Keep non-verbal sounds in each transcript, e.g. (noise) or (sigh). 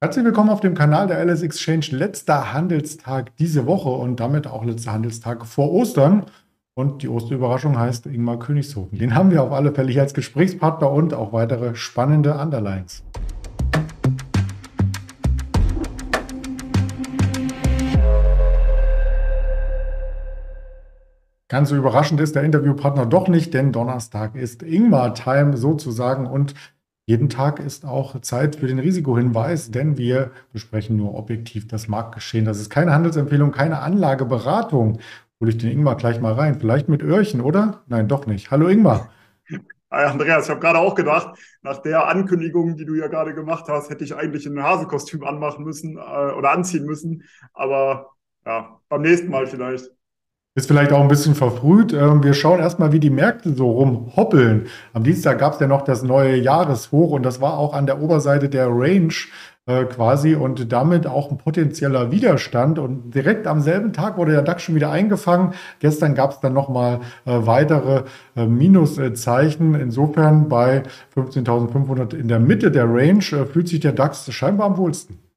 Herzlich willkommen auf dem Kanal der LS Exchange. Letzter Handelstag diese Woche und damit auch letzter Handelstag vor Ostern. Und die Osterüberraschung heißt Ingmar Königshofen. Den haben wir auf alle Fälle hier als Gesprächspartner und auch weitere spannende Underlines. Ganz so überraschend ist der Interviewpartner doch nicht, denn Donnerstag ist Ingmar-Time sozusagen und jeden Tag ist auch Zeit für den Risikohinweis, denn wir besprechen nur objektiv das Marktgeschehen. Das ist keine Handelsempfehlung, keine Anlageberatung. Hole ich den Ingmar gleich mal rein. Vielleicht mit Öhrchen, oder? Nein, doch nicht. Hallo Ingmar. Hi Andreas, ich habe gerade auch gedacht, nach der Ankündigung, die du ja gerade gemacht hast, hätte ich eigentlich ein Hasekostüm anmachen müssen äh, oder anziehen müssen. Aber ja, beim nächsten Mal vielleicht. Ist vielleicht auch ein bisschen verfrüht. Ähm, wir schauen erstmal, wie die Märkte so rumhoppeln. Am Dienstag gab es ja noch das neue Jahreshoch und das war auch an der Oberseite der Range äh, quasi und damit auch ein potenzieller Widerstand. Und direkt am selben Tag wurde der DAX schon wieder eingefangen. Gestern gab es dann nochmal äh, weitere äh, Minuszeichen. Insofern bei 15.500 in der Mitte der Range fühlt sich der DAX scheinbar am wohlsten.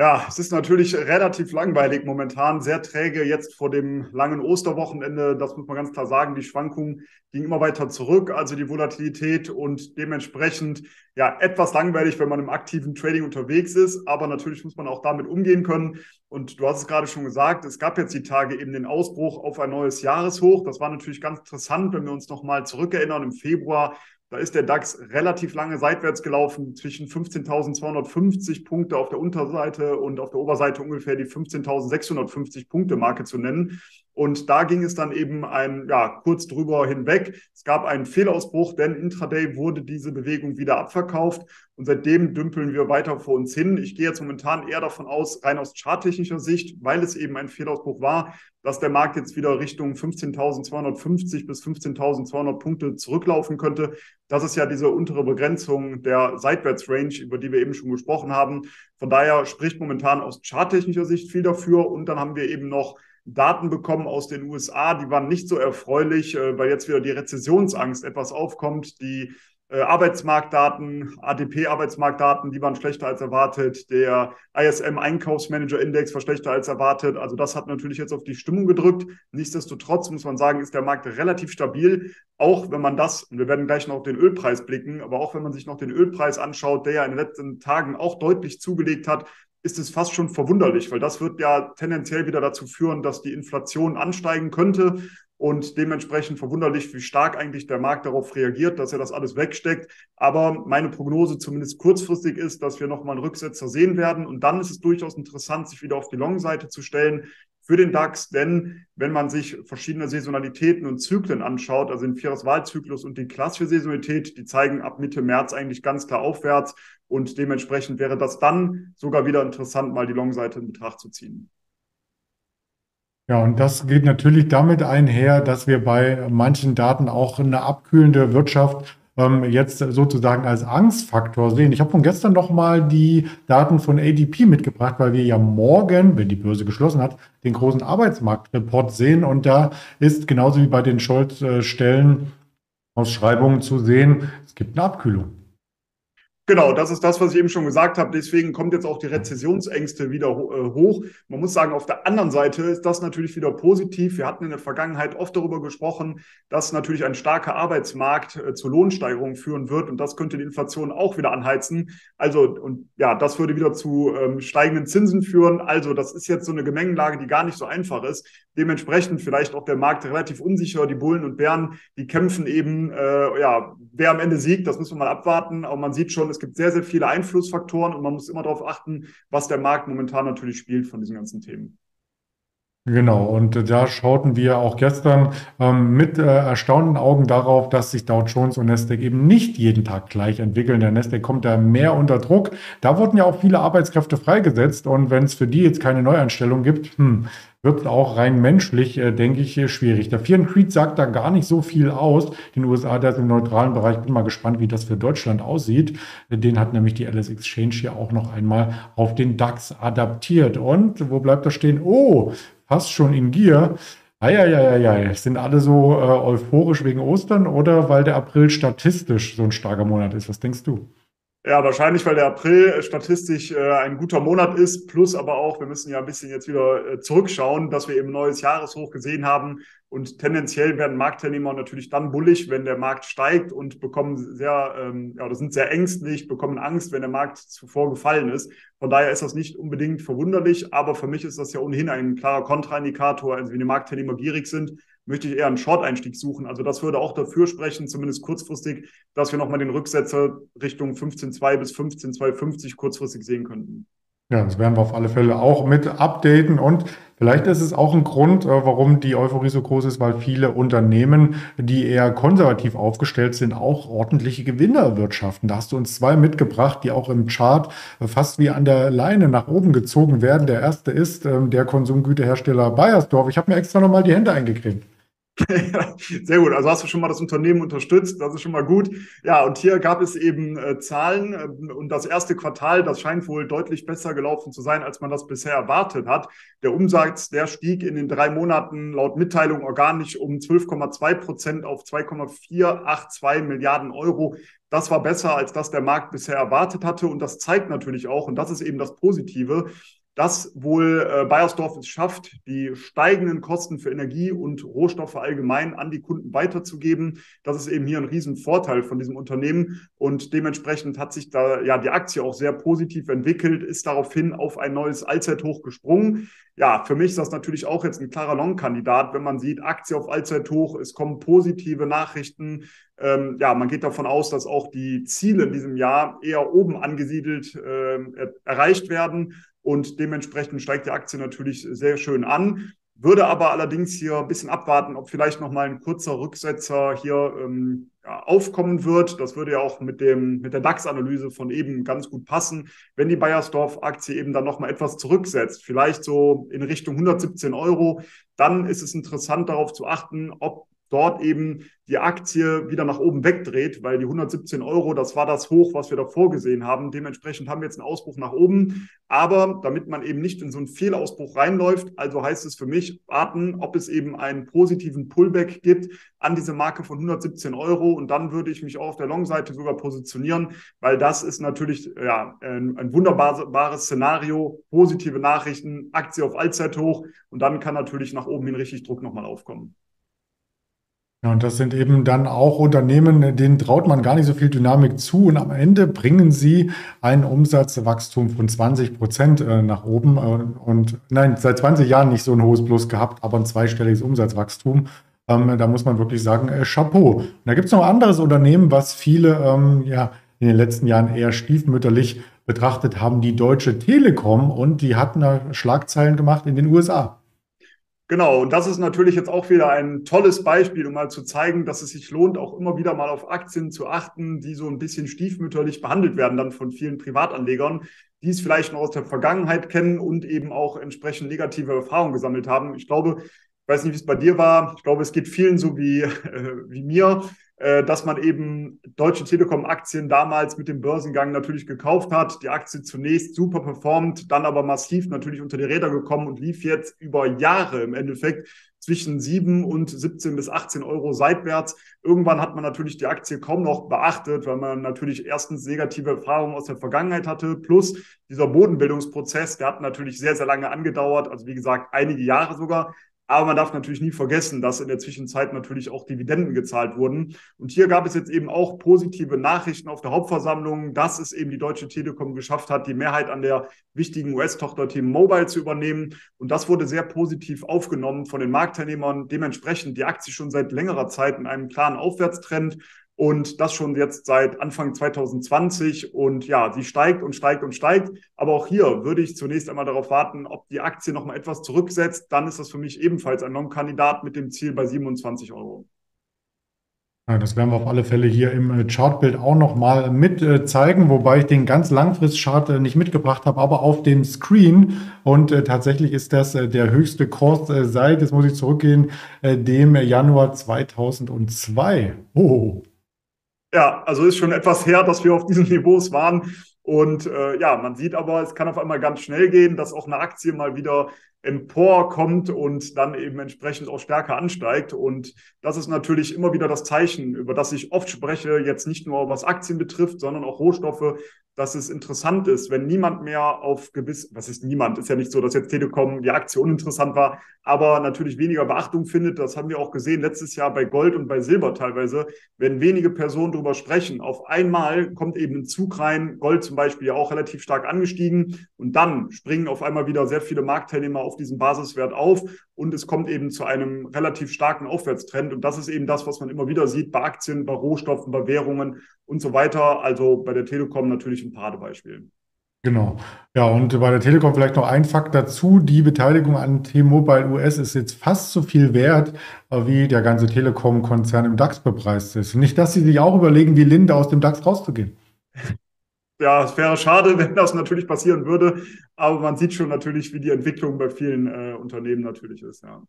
Ja, es ist natürlich relativ langweilig momentan, sehr träge jetzt vor dem langen Osterwochenende. Das muss man ganz klar sagen. Die Schwankungen gingen immer weiter zurück, also die Volatilität und dementsprechend ja etwas langweilig, wenn man im aktiven Trading unterwegs ist. Aber natürlich muss man auch damit umgehen können. Und du hast es gerade schon gesagt, es gab jetzt die Tage eben den Ausbruch auf ein neues Jahreshoch. Das war natürlich ganz interessant, wenn wir uns nochmal zurückerinnern. Im Februar da ist der DAX relativ lange seitwärts gelaufen, zwischen 15.250 Punkte auf der Unterseite und auf der Oberseite ungefähr die 15.650 Punkte Marke zu nennen. Und da ging es dann eben ein, ja, kurz drüber hinweg. Es gab einen Fehlausbruch, denn intraday wurde diese Bewegung wieder abverkauft. Und seitdem dümpeln wir weiter vor uns hin. Ich gehe jetzt momentan eher davon aus, rein aus charttechnischer Sicht, weil es eben ein Fehlausbruch war, dass der Markt jetzt wieder Richtung 15.250 bis 15.200 Punkte zurücklaufen könnte. Das ist ja diese untere Begrenzung der Seitwärtsrange, über die wir eben schon gesprochen haben. Von daher spricht momentan aus charttechnischer Sicht viel dafür. Und dann haben wir eben noch Daten bekommen aus den USA, die waren nicht so erfreulich, äh, weil jetzt wieder die Rezessionsangst etwas aufkommt. Die äh, Arbeitsmarktdaten, ADP-Arbeitsmarktdaten, die waren schlechter als erwartet. Der ISM-Einkaufsmanager-Index war schlechter als erwartet. Also das hat natürlich jetzt auf die Stimmung gedrückt. Nichtsdestotrotz muss man sagen, ist der Markt relativ stabil. Auch wenn man das, und wir werden gleich noch auf den Ölpreis blicken, aber auch wenn man sich noch den Ölpreis anschaut, der ja in den letzten Tagen auch deutlich zugelegt hat, ist es fast schon verwunderlich, weil das wird ja tendenziell wieder dazu führen, dass die Inflation ansteigen könnte und dementsprechend verwunderlich, wie stark eigentlich der Markt darauf reagiert, dass er das alles wegsteckt. Aber meine Prognose zumindest kurzfristig ist, dass wir nochmal einen Rücksetzer sehen werden und dann ist es durchaus interessant, sich wieder auf die Long-Seite zu stellen für den DAX, denn wenn man sich verschiedene Saisonalitäten und Zyklen anschaut, also den Vieres-Wahlzyklus und die klassische Saisonalität, die zeigen ab Mitte März eigentlich ganz klar aufwärts und dementsprechend wäre das dann sogar wieder interessant, mal die Long-Seite in Betracht zu ziehen. Ja, und das geht natürlich damit einher, dass wir bei manchen Daten auch eine abkühlende Wirtschaft ähm, jetzt sozusagen als Angstfaktor sehen. Ich habe von gestern noch mal die Daten von ADP mitgebracht, weil wir ja morgen, wenn die Börse geschlossen hat, den großen Arbeitsmarktreport sehen. Und da ist genauso wie bei den Scholz-Stellen Ausschreibungen zu sehen, es gibt eine Abkühlung. Genau, das ist das, was ich eben schon gesagt habe. Deswegen kommt jetzt auch die Rezessionsängste wieder äh, hoch. Man muss sagen, auf der anderen Seite ist das natürlich wieder positiv. Wir hatten in der Vergangenheit oft darüber gesprochen, dass natürlich ein starker Arbeitsmarkt äh, zu Lohnsteigerungen führen wird und das könnte die Inflation auch wieder anheizen. Also, und ja, das würde wieder zu ähm, steigenden Zinsen führen. Also, das ist jetzt so eine Gemengenlage, die gar nicht so einfach ist. Dementsprechend vielleicht auch der Markt relativ unsicher. Die Bullen und Bären, die kämpfen eben, äh, ja, wer am Ende siegt, das müssen wir mal abwarten. Aber man sieht schon, es gibt sehr, sehr viele Einflussfaktoren und man muss immer darauf achten, was der Markt momentan natürlich spielt von diesen ganzen Themen. Genau, und da schauten wir auch gestern ähm, mit äh, erstaunten Augen darauf, dass sich Dow Jones und Nasdaq eben nicht jeden Tag gleich entwickeln. Der Nasdaq kommt da mehr unter Druck. Da wurden ja auch viele Arbeitskräfte freigesetzt und wenn es für die jetzt keine Neueinstellung gibt, hm, wird auch rein menschlich, äh, denke ich, schwierig. Der Fear Creed sagt da gar nicht so viel aus. Den USA, der ist im neutralen Bereich. Bin mal gespannt, wie das für Deutschland aussieht. Den hat nämlich die LS Exchange hier auch noch einmal auf den DAX adaptiert. Und wo bleibt das stehen? Oh, fast schon in Gier. Eieieiei, sind alle so äh, euphorisch wegen Ostern oder weil der April statistisch so ein starker Monat ist? Was denkst du? Ja, wahrscheinlich, weil der April statistisch äh, ein guter Monat ist, plus aber auch, wir müssen ja ein bisschen jetzt wieder äh, zurückschauen, dass wir eben neues Jahreshoch gesehen haben. Und tendenziell werden Marktteilnehmer natürlich dann bullig, wenn der Markt steigt und bekommen sehr, ähm, ja, oder sind sehr ängstlich, bekommen Angst, wenn der Markt zuvor gefallen ist. Von daher ist das nicht unbedingt verwunderlich, aber für mich ist das ja ohnehin ein klarer Kontraindikator. Also wenn die Marktteilnehmer gierig sind, möchte ich eher einen Short-Einstieg suchen. Also das würde auch dafür sprechen, zumindest kurzfristig, dass wir nochmal den Rücksetzer Richtung 15,2 bis 15,250 kurzfristig sehen könnten. Ja, das werden wir auf alle Fälle auch mit updaten und vielleicht ist es auch ein Grund, äh, warum die Euphorie so groß ist, weil viele Unternehmen, die eher konservativ aufgestellt sind, auch ordentliche Gewinne erwirtschaften. Da hast du uns zwei mitgebracht, die auch im Chart fast wie an der Leine nach oben gezogen werden. Der erste ist ähm, der Konsumgüterhersteller Bayersdorf. Ich habe mir extra nochmal die Hände eingecremt. (laughs) Sehr gut. Also hast du schon mal das Unternehmen unterstützt. Das ist schon mal gut. Ja, und hier gab es eben äh, Zahlen äh, und das erste Quartal, das scheint wohl deutlich besser gelaufen zu sein, als man das bisher erwartet hat. Der Umsatz, der stieg in den drei Monaten laut Mitteilung organisch um 12,2 Prozent auf 2,482 Milliarden Euro. Das war besser, als das der Markt bisher erwartet hatte. Und das zeigt natürlich auch, und das ist eben das Positive, dass wohl äh, Bayersdorf es schafft, die steigenden Kosten für Energie und Rohstoffe allgemein an die Kunden weiterzugeben. Das ist eben hier ein Riesenvorteil von diesem Unternehmen und dementsprechend hat sich da ja die Aktie auch sehr positiv entwickelt, ist daraufhin auf ein neues Allzeithoch gesprungen. Ja, für mich ist das natürlich auch jetzt ein klarer Long-Kandidat, wenn man sieht, Aktie auf Allzeithoch, es kommen positive Nachrichten. Ähm, ja, man geht davon aus, dass auch die Ziele in diesem Jahr eher oben angesiedelt äh, erreicht werden und dementsprechend steigt die Aktie natürlich sehr schön an. Würde aber allerdings hier ein bisschen abwarten, ob vielleicht noch mal ein kurzer Rücksetzer hier ähm, ja, aufkommen wird. Das würde ja auch mit, dem, mit der DAX-Analyse von eben ganz gut passen. Wenn die Bayersdorf-Aktie eben dann noch mal etwas zurücksetzt, vielleicht so in Richtung 117 Euro, dann ist es interessant darauf zu achten, ob dort eben die Aktie wieder nach oben wegdreht, weil die 117 Euro, das war das Hoch, was wir davor gesehen haben. Dementsprechend haben wir jetzt einen Ausbruch nach oben. Aber damit man eben nicht in so einen Fehlausbruch reinläuft, also heißt es für mich, warten, ob es eben einen positiven Pullback gibt an diese Marke von 117 Euro. Und dann würde ich mich auch auf der Long-Seite sogar positionieren, weil das ist natürlich ja, ein, ein wunderbares Szenario, positive Nachrichten, Aktie auf Allzeithoch und dann kann natürlich nach oben hin richtig Druck nochmal aufkommen. Ja, und das sind eben dann auch Unternehmen, denen traut man gar nicht so viel Dynamik zu. Und am Ende bringen sie ein Umsatzwachstum von 20 Prozent äh, nach oben. Äh, und nein, seit 20 Jahren nicht so ein hohes Plus gehabt, aber ein zweistelliges Umsatzwachstum. Ähm, da muss man wirklich sagen, äh, Chapeau. Und da gibt es noch ein anderes Unternehmen, was viele ähm, ja, in den letzten Jahren eher stiefmütterlich betrachtet haben, die Deutsche Telekom. Und die hatten da Schlagzeilen gemacht in den USA. Genau, und das ist natürlich jetzt auch wieder ein tolles Beispiel, um mal zu zeigen, dass es sich lohnt, auch immer wieder mal auf Aktien zu achten, die so ein bisschen stiefmütterlich behandelt werden dann von vielen Privatanlegern, die es vielleicht noch aus der Vergangenheit kennen und eben auch entsprechend negative Erfahrungen gesammelt haben. Ich glaube, ich weiß nicht, wie es bei dir war. Ich glaube, es geht vielen so wie, (laughs) äh, wie mir dass man eben Deutsche Telekom-Aktien damals mit dem Börsengang natürlich gekauft hat. Die Aktie zunächst super performt, dann aber massiv natürlich unter die Räder gekommen und lief jetzt über Jahre im Endeffekt zwischen 7 und 17 bis 18 Euro seitwärts. Irgendwann hat man natürlich die Aktie kaum noch beachtet, weil man natürlich erstens negative Erfahrungen aus der Vergangenheit hatte, plus dieser Bodenbildungsprozess, der hat natürlich sehr, sehr lange angedauert, also wie gesagt einige Jahre sogar. Aber man darf natürlich nie vergessen, dass in der Zwischenzeit natürlich auch Dividenden gezahlt wurden. Und hier gab es jetzt eben auch positive Nachrichten auf der Hauptversammlung, dass es eben die Deutsche Telekom geschafft hat, die Mehrheit an der wichtigen US-Tochter T-Mobile zu übernehmen. Und das wurde sehr positiv aufgenommen von den Marktteilnehmern. Dementsprechend die Aktie schon seit längerer Zeit in einem klaren Aufwärtstrend und das schon jetzt seit Anfang 2020. Und ja, sie steigt und steigt und steigt. Aber auch hier würde ich zunächst einmal darauf warten, ob die Aktie noch mal etwas zurücksetzt. Dann ist das für mich ebenfalls ein Long-Kandidat mit dem Ziel bei 27 Euro. Ja, das werden wir auf alle Fälle hier im äh, Chartbild auch noch mal mit äh, zeigen, wobei ich den ganz Langfrist-Chart äh, nicht mitgebracht habe, aber auf dem Screen. Und äh, tatsächlich ist das der höchste Kurs seit, jetzt muss ich zurückgehen, dem Januar 2002. Oh. Ja, also ist schon etwas her, dass wir auf diesen Niveaus waren. Und äh, ja, man sieht aber, es kann auf einmal ganz schnell gehen, dass auch eine Aktie mal wieder emporkommt und dann eben entsprechend auch stärker ansteigt. Und das ist natürlich immer wieder das Zeichen, über das ich oft spreche, jetzt nicht nur was Aktien betrifft, sondern auch Rohstoffe, dass es interessant ist, wenn niemand mehr auf gewiss, was ist niemand, ist ja nicht so, dass jetzt Telekom die Aktie uninteressant war, aber natürlich weniger Beachtung findet. Das haben wir auch gesehen letztes Jahr bei Gold und bei Silber teilweise. Wenn wenige Personen darüber sprechen, auf einmal kommt eben ein Zug rein, Gold zum Beispiel ja auch relativ stark angestiegen und dann springen auf einmal wieder sehr viele Marktteilnehmer auf diesen Basiswert auf und es kommt eben zu einem relativ starken Aufwärtstrend. Und das ist eben das, was man immer wieder sieht bei Aktien, bei Rohstoffen, bei Währungen und so weiter. Also bei der Telekom natürlich ein Paradebeispiel. Genau. Ja, und bei der Telekom vielleicht noch ein Fakt dazu. Die Beteiligung an T-Mobile US ist jetzt fast so viel wert, äh, wie der ganze Telekom-Konzern im DAX bepreist ist. Nicht, dass Sie sich auch überlegen, wie Linde aus dem DAX rauszugehen. (laughs) Ja, es wäre schade, (laughs) wenn das natürlich passieren würde. Aber man sieht schon natürlich, wie die Entwicklung bei vielen äh, Unternehmen natürlich ist, ja.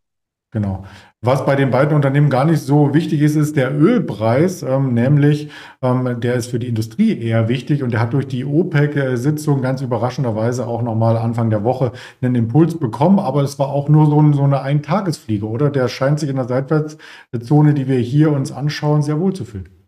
Genau. Was bei den beiden Unternehmen gar nicht so wichtig ist, ist der Ölpreis, ähm, nämlich ähm, der ist für die Industrie eher wichtig und der hat durch die OPEC-Sitzung ganz überraschenderweise auch nochmal Anfang der Woche einen Impuls bekommen, aber es war auch nur so, so eine Eintagesfliege, oder? Der scheint sich in der Seitwärtszone, die wir hier uns anschauen, sehr wohl zu fühlen.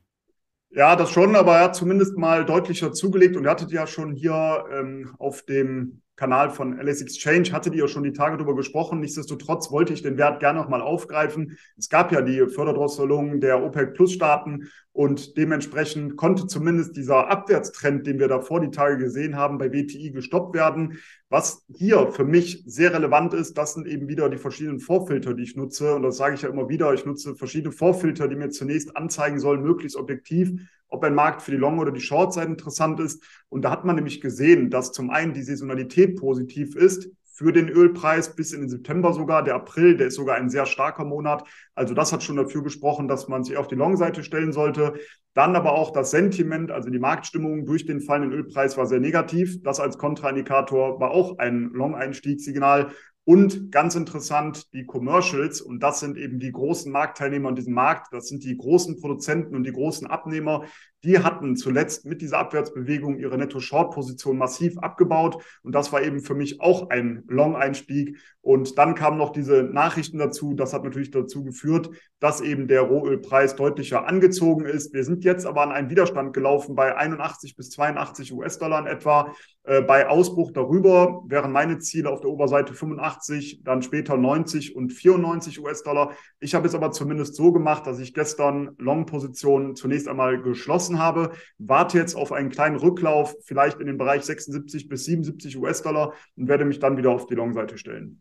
Ja, das schon, aber er hat zumindest mal deutlicher zugelegt und ihr hattet ja schon hier ähm, auf dem Kanal von LS Exchange, hattet ihr schon die Tage darüber gesprochen. Nichtsdestotrotz wollte ich den Wert gerne nochmal aufgreifen. Es gab ja die Förderdrosselung der OPEC-Plus-Staaten und dementsprechend konnte zumindest dieser Abwärtstrend, den wir davor die Tage gesehen haben, bei WTI gestoppt werden. Was hier für mich sehr relevant ist, das sind eben wieder die verschiedenen Vorfilter, die ich nutze. Und das sage ich ja immer wieder. Ich nutze verschiedene Vorfilter, die mir zunächst anzeigen sollen, möglichst objektiv, ob ein Markt für die Long- oder die Short-Seite interessant ist. Und da hat man nämlich gesehen, dass zum einen die Saisonalität positiv ist für den Ölpreis bis in den September sogar. Der April, der ist sogar ein sehr starker Monat. Also das hat schon dafür gesprochen, dass man sich auf die Long-Seite stellen sollte. Dann aber auch das Sentiment, also die Marktstimmung durch den fallenden Ölpreis war sehr negativ. Das als Kontraindikator war auch ein Long-Einstiegssignal. Und ganz interessant, die Commercials, und das sind eben die großen Marktteilnehmer in diesem Markt, das sind die großen Produzenten und die großen Abnehmer, die hatten zuletzt mit dieser Abwärtsbewegung ihre Netto-Short-Position massiv abgebaut. Und das war eben für mich auch ein Long-Einstieg. Und dann kamen noch diese Nachrichten dazu. Das hat natürlich dazu geführt, dass eben der Rohölpreis deutlicher angezogen ist. Wir sind jetzt aber an einen Widerstand gelaufen bei 81 bis 82 US-Dollar in etwa. Äh, bei Ausbruch darüber wären meine Ziele auf der Oberseite 85, dann später 90 und 94 US-Dollar. Ich habe es aber zumindest so gemacht, dass ich gestern Long-Positionen zunächst einmal geschlossen gelassen habe, warte jetzt auf einen kleinen Rücklauf, vielleicht in den Bereich 76 bis 77 US-Dollar und werde mich dann wieder auf die Long-Seite stellen.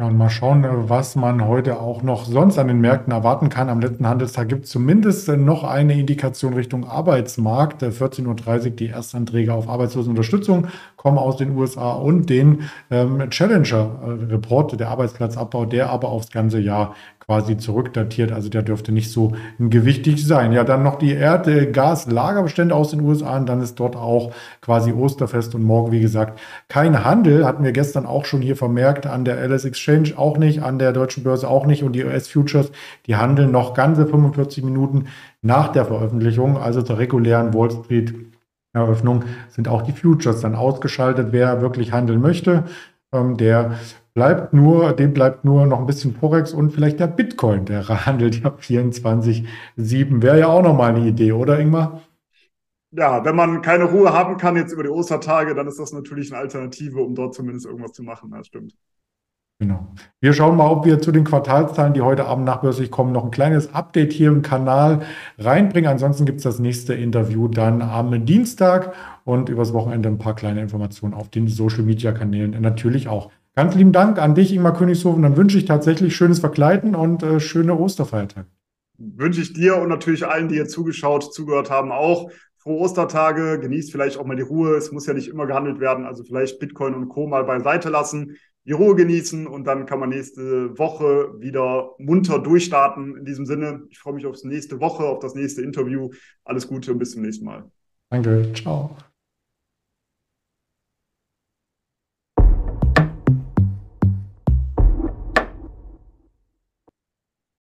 Ja, und mal schauen, was man heute auch noch sonst an den Märkten erwarten kann. Am letzten Handelstag gibt es zumindest noch eine Indikation Richtung Arbeitsmarkt. 14.30 Uhr die Erstanträge auf Arbeitslosenunterstützung kommen aus den USA und den ähm, Challenger-Report, der Arbeitsplatzabbau, der aber aufs ganze Jahr quasi zurückdatiert. Also der dürfte nicht so gewichtig sein. Ja, dann noch die Erdgaslagerbestände aus den USA und dann ist dort auch quasi Osterfest und morgen, wie gesagt, kein Handel. Hatten wir gestern auch schon hier vermerkt, an der LS Exchange auch nicht, an der deutschen Börse auch nicht und die US Futures, die handeln noch ganze 45 Minuten nach der Veröffentlichung, also zur regulären Wall Street Eröffnung sind auch die Futures dann ausgeschaltet. Wer wirklich handeln möchte, ähm, der bleibt nur, dem bleibt nur noch ein bisschen Forex und vielleicht der Bitcoin, der (laughs) handelt ja 24,7. Wäre ja auch nochmal eine Idee, oder Ingmar? Ja, wenn man keine Ruhe haben kann jetzt über die Ostertage, dann ist das natürlich eine Alternative, um dort zumindest irgendwas zu machen. Das stimmt. Genau. Wir schauen mal, ob wir zu den Quartalszahlen, die heute Abend nachbörslich kommen, noch ein kleines Update hier im Kanal reinbringen. Ansonsten gibt es das nächste Interview dann am Dienstag und übers Wochenende ein paar kleine Informationen auf den Social Media Kanälen natürlich auch. Ganz lieben Dank an dich, Ingmar Königshofen. Dann wünsche ich tatsächlich schönes Verkleiden und äh, schöne Osterfeiertage. Wünsche ich dir und natürlich allen, die hier zugeschaut, zugehört haben, auch. Frohe Ostertage, genießt vielleicht auch mal die Ruhe. Es muss ja nicht immer gehandelt werden. Also vielleicht Bitcoin und Co. mal beiseite lassen, die Ruhe genießen und dann kann man nächste Woche wieder munter durchstarten. In diesem Sinne, ich freue mich aufs nächste Woche, auf das nächste Interview. Alles Gute und bis zum nächsten Mal. Danke, ciao.